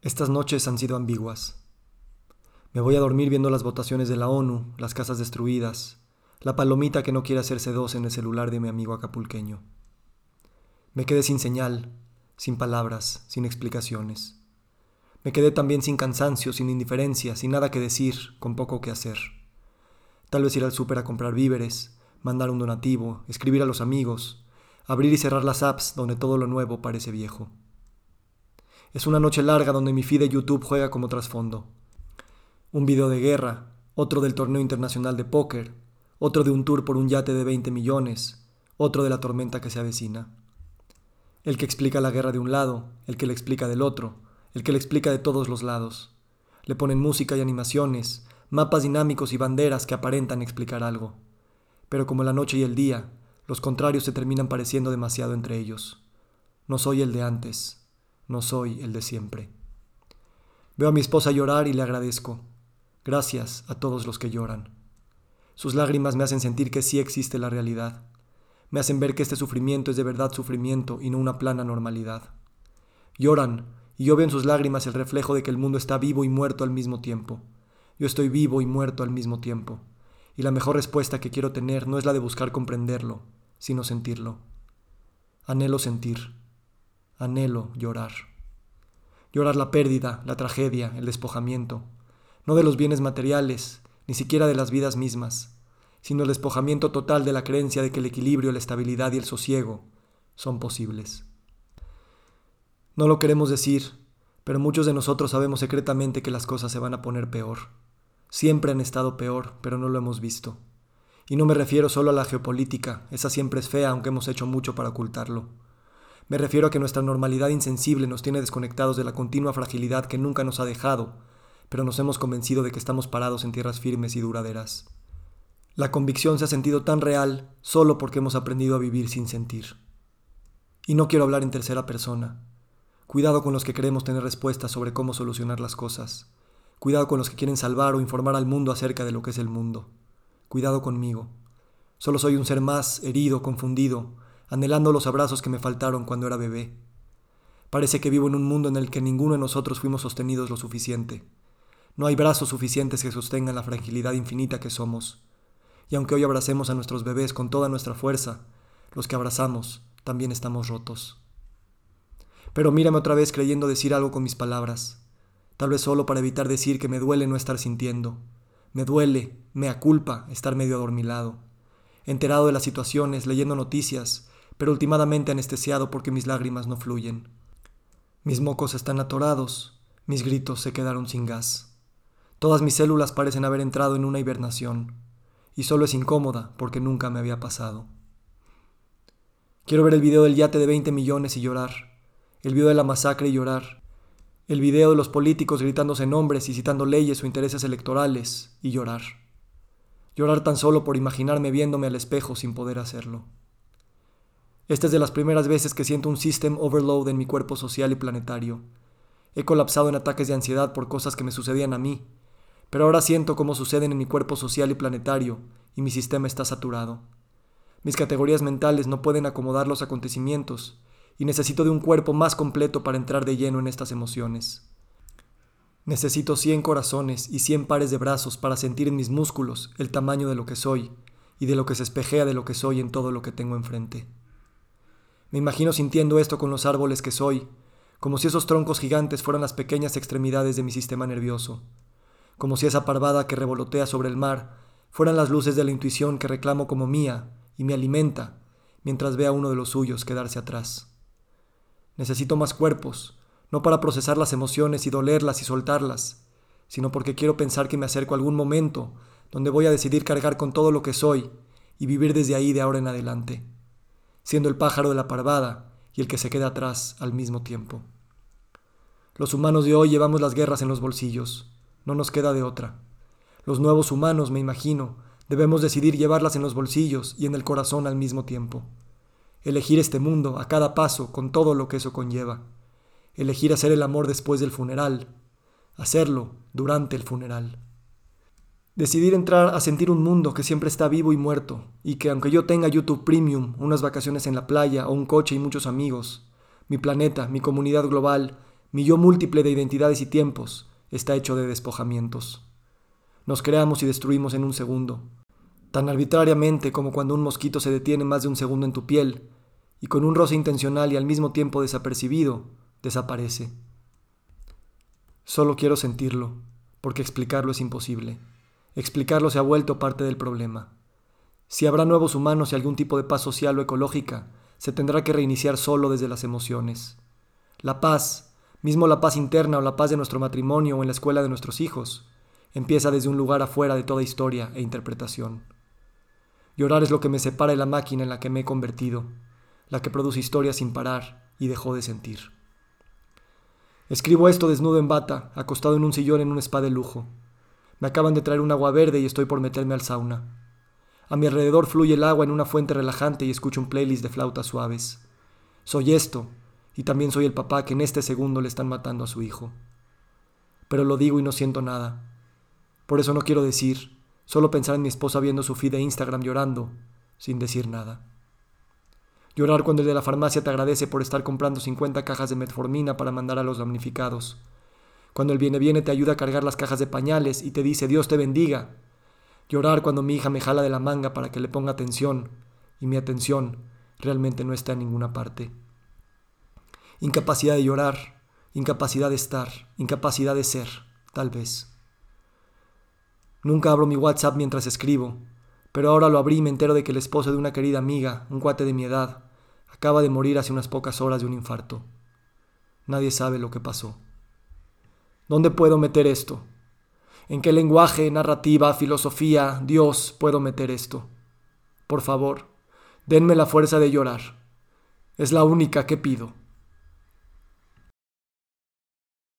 Estas noches han sido ambiguas. Me voy a dormir viendo las votaciones de la ONU, las casas destruidas, la palomita que no quiere hacerse dos en el celular de mi amigo acapulqueño. Me quedé sin señal, sin palabras, sin explicaciones. Me quedé también sin cansancio, sin indiferencia, sin nada que decir, con poco que hacer. Tal vez ir al súper a comprar víveres, mandar un donativo, escribir a los amigos, abrir y cerrar las apps donde todo lo nuevo parece viejo. Es una noche larga donde mi feed de YouTube juega como trasfondo. Un video de guerra, otro del torneo internacional de póker, otro de un tour por un yate de 20 millones, otro de la tormenta que se avecina. El que explica la guerra de un lado, el que le explica del otro, el que le explica de todos los lados. Le ponen música y animaciones, mapas dinámicos y banderas que aparentan explicar algo. Pero como la noche y el día, los contrarios se terminan pareciendo demasiado entre ellos. No soy el de antes, no soy el de siempre. Veo a mi esposa llorar y le agradezco. Gracias a todos los que lloran. Sus lágrimas me hacen sentir que sí existe la realidad. Me hacen ver que este sufrimiento es de verdad sufrimiento y no una plana normalidad. Lloran y yo veo en sus lágrimas el reflejo de que el mundo está vivo y muerto al mismo tiempo. Yo estoy vivo y muerto al mismo tiempo. Y la mejor respuesta que quiero tener no es la de buscar comprenderlo, sino sentirlo. Anhelo sentir anhelo llorar. Llorar la pérdida, la tragedia, el despojamiento, no de los bienes materiales, ni siquiera de las vidas mismas, sino el despojamiento total de la creencia de que el equilibrio, la estabilidad y el sosiego son posibles. No lo queremos decir, pero muchos de nosotros sabemos secretamente que las cosas se van a poner peor. Siempre han estado peor, pero no lo hemos visto. Y no me refiero solo a la geopolítica, esa siempre es fea, aunque hemos hecho mucho para ocultarlo. Me refiero a que nuestra normalidad insensible nos tiene desconectados de la continua fragilidad que nunca nos ha dejado, pero nos hemos convencido de que estamos parados en tierras firmes y duraderas. La convicción se ha sentido tan real solo porque hemos aprendido a vivir sin sentir. Y no quiero hablar en tercera persona. Cuidado con los que queremos tener respuestas sobre cómo solucionar las cosas. Cuidado con los que quieren salvar o informar al mundo acerca de lo que es el mundo. Cuidado conmigo. Solo soy un ser más, herido, confundido, anhelando los abrazos que me faltaron cuando era bebé. Parece que vivo en un mundo en el que ninguno de nosotros fuimos sostenidos lo suficiente. No hay brazos suficientes que sostengan la fragilidad infinita que somos. Y aunque hoy abracemos a nuestros bebés con toda nuestra fuerza, los que abrazamos también estamos rotos. Pero mírame otra vez creyendo decir algo con mis palabras, tal vez solo para evitar decir que me duele no estar sintiendo. Me duele, me aculpa estar medio adormilado, enterado de las situaciones, leyendo noticias, pero últimamente anestesiado porque mis lágrimas no fluyen. Mis mocos están atorados, mis gritos se quedaron sin gas. Todas mis células parecen haber entrado en una hibernación, y solo es incómoda porque nunca me había pasado. Quiero ver el video del yate de 20 millones y llorar, el video de la masacre y llorar, el video de los políticos gritándose nombres y citando leyes o intereses electorales y llorar. Llorar tan solo por imaginarme viéndome al espejo sin poder hacerlo. Esta es de las primeras veces que siento un system overload en mi cuerpo social y planetario. He colapsado en ataques de ansiedad por cosas que me sucedían a mí, pero ahora siento cómo suceden en mi cuerpo social y planetario, y mi sistema está saturado. Mis categorías mentales no pueden acomodar los acontecimientos, y necesito de un cuerpo más completo para entrar de lleno en estas emociones. Necesito cien corazones y cien pares de brazos para sentir en mis músculos el tamaño de lo que soy, y de lo que se espejea de lo que soy en todo lo que tengo enfrente. Me imagino sintiendo esto con los árboles que soy, como si esos troncos gigantes fueran las pequeñas extremidades de mi sistema nervioso, como si esa parvada que revolotea sobre el mar fueran las luces de la intuición que reclamo como mía y me alimenta mientras vea a uno de los suyos quedarse atrás. Necesito más cuerpos, no para procesar las emociones y dolerlas y soltarlas, sino porque quiero pensar que me acerco a algún momento donde voy a decidir cargar con todo lo que soy y vivir desde ahí de ahora en adelante siendo el pájaro de la parvada y el que se queda atrás al mismo tiempo. Los humanos de hoy llevamos las guerras en los bolsillos, no nos queda de otra. Los nuevos humanos, me imagino, debemos decidir llevarlas en los bolsillos y en el corazón al mismo tiempo. Elegir este mundo a cada paso con todo lo que eso conlleva. Elegir hacer el amor después del funeral. Hacerlo durante el funeral. Decidir entrar a sentir un mundo que siempre está vivo y muerto, y que aunque yo tenga YouTube Premium, unas vacaciones en la playa o un coche y muchos amigos, mi planeta, mi comunidad global, mi yo múltiple de identidades y tiempos, está hecho de despojamientos. Nos creamos y destruimos en un segundo, tan arbitrariamente como cuando un mosquito se detiene más de un segundo en tu piel, y con un roce intencional y al mismo tiempo desapercibido, desaparece. Solo quiero sentirlo, porque explicarlo es imposible. Explicarlo se ha vuelto parte del problema. Si habrá nuevos humanos y algún tipo de paz social o ecológica, se tendrá que reiniciar solo desde las emociones. La paz, mismo la paz interna o la paz de nuestro matrimonio o en la escuela de nuestros hijos, empieza desde un lugar afuera de toda historia e interpretación. Llorar es lo que me separa de la máquina en la que me he convertido, la que produce historias sin parar y dejó de sentir. Escribo esto desnudo en bata, acostado en un sillón en un spa de lujo. Me acaban de traer un agua verde y estoy por meterme al sauna. A mi alrededor fluye el agua en una fuente relajante y escucho un playlist de flautas suaves. Soy esto, y también soy el papá que en este segundo le están matando a su hijo. Pero lo digo y no siento nada. Por eso no quiero decir, solo pensar en mi esposa viendo su feed de Instagram llorando, sin decir nada. Llorar cuando el de la farmacia te agradece por estar comprando 50 cajas de metformina para mandar a los damnificados cuando el viene viene te ayuda a cargar las cajas de pañales y te dice Dios te bendiga. Llorar cuando mi hija me jala de la manga para que le ponga atención y mi atención realmente no está en ninguna parte. Incapacidad de llorar, incapacidad de estar, incapacidad de ser, tal vez. Nunca abro mi WhatsApp mientras escribo, pero ahora lo abrí y me entero de que el esposo de una querida amiga, un cuate de mi edad, acaba de morir hace unas pocas horas de un infarto. Nadie sabe lo que pasó. ¿Dónde puedo meter esto? ¿En qué lenguaje, narrativa, filosofía, Dios puedo meter esto? Por favor, denme la fuerza de llorar. Es la única que pido.